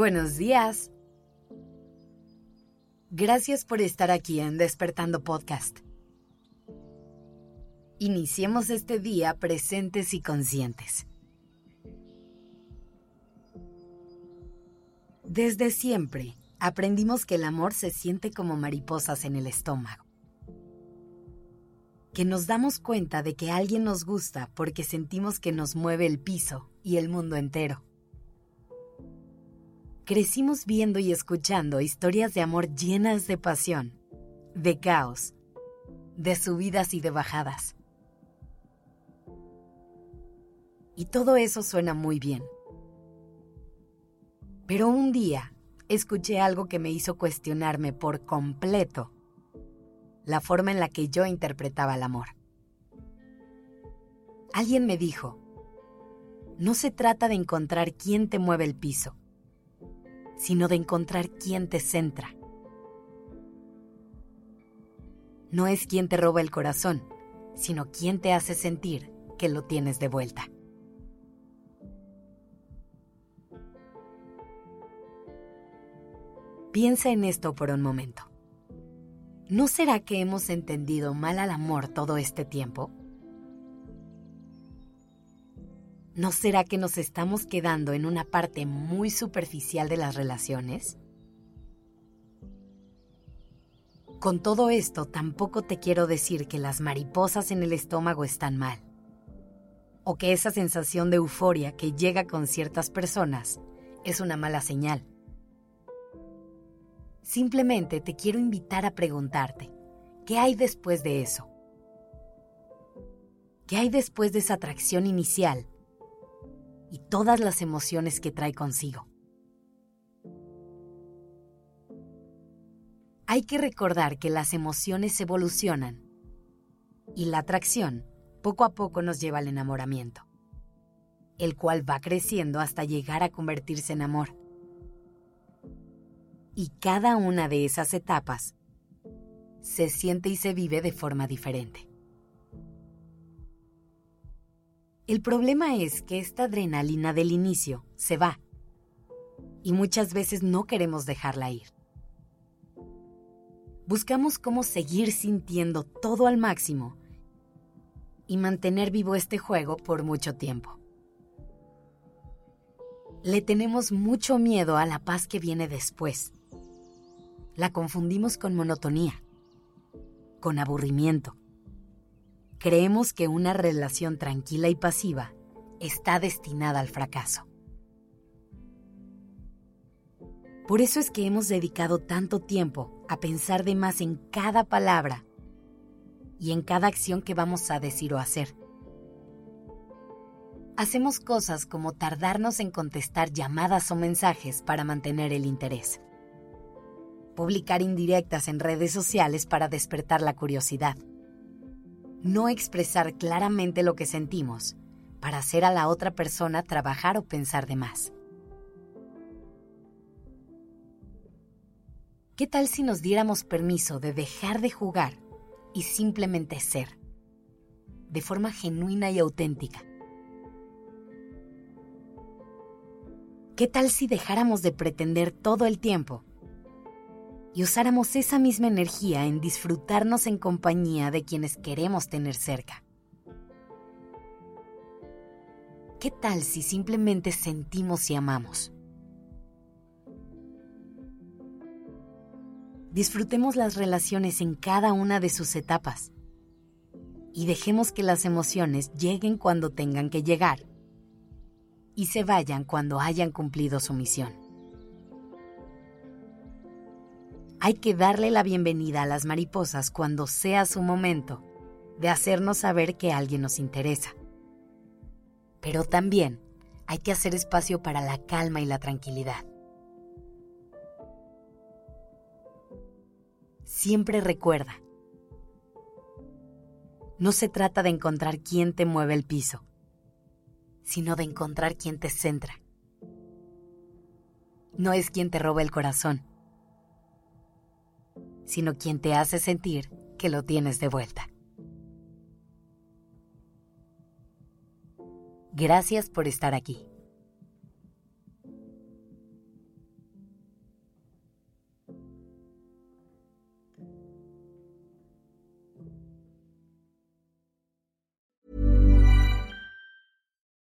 Buenos días. Gracias por estar aquí en Despertando Podcast. Iniciemos este día presentes y conscientes. Desde siempre aprendimos que el amor se siente como mariposas en el estómago. Que nos damos cuenta de que alguien nos gusta porque sentimos que nos mueve el piso y el mundo entero. Crecimos viendo y escuchando historias de amor llenas de pasión, de caos, de subidas y de bajadas. Y todo eso suena muy bien. Pero un día escuché algo que me hizo cuestionarme por completo la forma en la que yo interpretaba el amor. Alguien me dijo, no se trata de encontrar quién te mueve el piso, sino de encontrar quién te centra. No es quien te roba el corazón, sino quien te hace sentir que lo tienes de vuelta. Piensa en esto por un momento. ¿No será que hemos entendido mal al amor todo este tiempo? ¿No será que nos estamos quedando en una parte muy superficial de las relaciones? Con todo esto, tampoco te quiero decir que las mariposas en el estómago están mal, o que esa sensación de euforia que llega con ciertas personas es una mala señal. Simplemente te quiero invitar a preguntarte, ¿qué hay después de eso? ¿Qué hay después de esa atracción inicial y todas las emociones que trae consigo? Hay que recordar que las emociones evolucionan y la atracción poco a poco nos lleva al enamoramiento, el cual va creciendo hasta llegar a convertirse en amor y cada una de esas etapas se siente y se vive de forma diferente. El problema es que esta adrenalina del inicio se va y muchas veces no queremos dejarla ir. Buscamos cómo seguir sintiendo todo al máximo y mantener vivo este juego por mucho tiempo. Le tenemos mucho miedo a la paz que viene después la confundimos con monotonía, con aburrimiento. Creemos que una relación tranquila y pasiva está destinada al fracaso. Por eso es que hemos dedicado tanto tiempo a pensar de más en cada palabra y en cada acción que vamos a decir o hacer. Hacemos cosas como tardarnos en contestar llamadas o mensajes para mantener el interés publicar indirectas en redes sociales para despertar la curiosidad. No expresar claramente lo que sentimos para hacer a la otra persona trabajar o pensar de más. ¿Qué tal si nos diéramos permiso de dejar de jugar y simplemente ser, de forma genuina y auténtica? ¿Qué tal si dejáramos de pretender todo el tiempo y usáramos esa misma energía en disfrutarnos en compañía de quienes queremos tener cerca. ¿Qué tal si simplemente sentimos y amamos? Disfrutemos las relaciones en cada una de sus etapas y dejemos que las emociones lleguen cuando tengan que llegar y se vayan cuando hayan cumplido su misión. Hay que darle la bienvenida a las mariposas cuando sea su momento de hacernos saber que alguien nos interesa. Pero también hay que hacer espacio para la calma y la tranquilidad. Siempre recuerda, no se trata de encontrar quién te mueve el piso, sino de encontrar quién te centra. No es quien te roba el corazón, sino quien te hace sentir que lo tienes de vuelta. Gracias por estar aquí.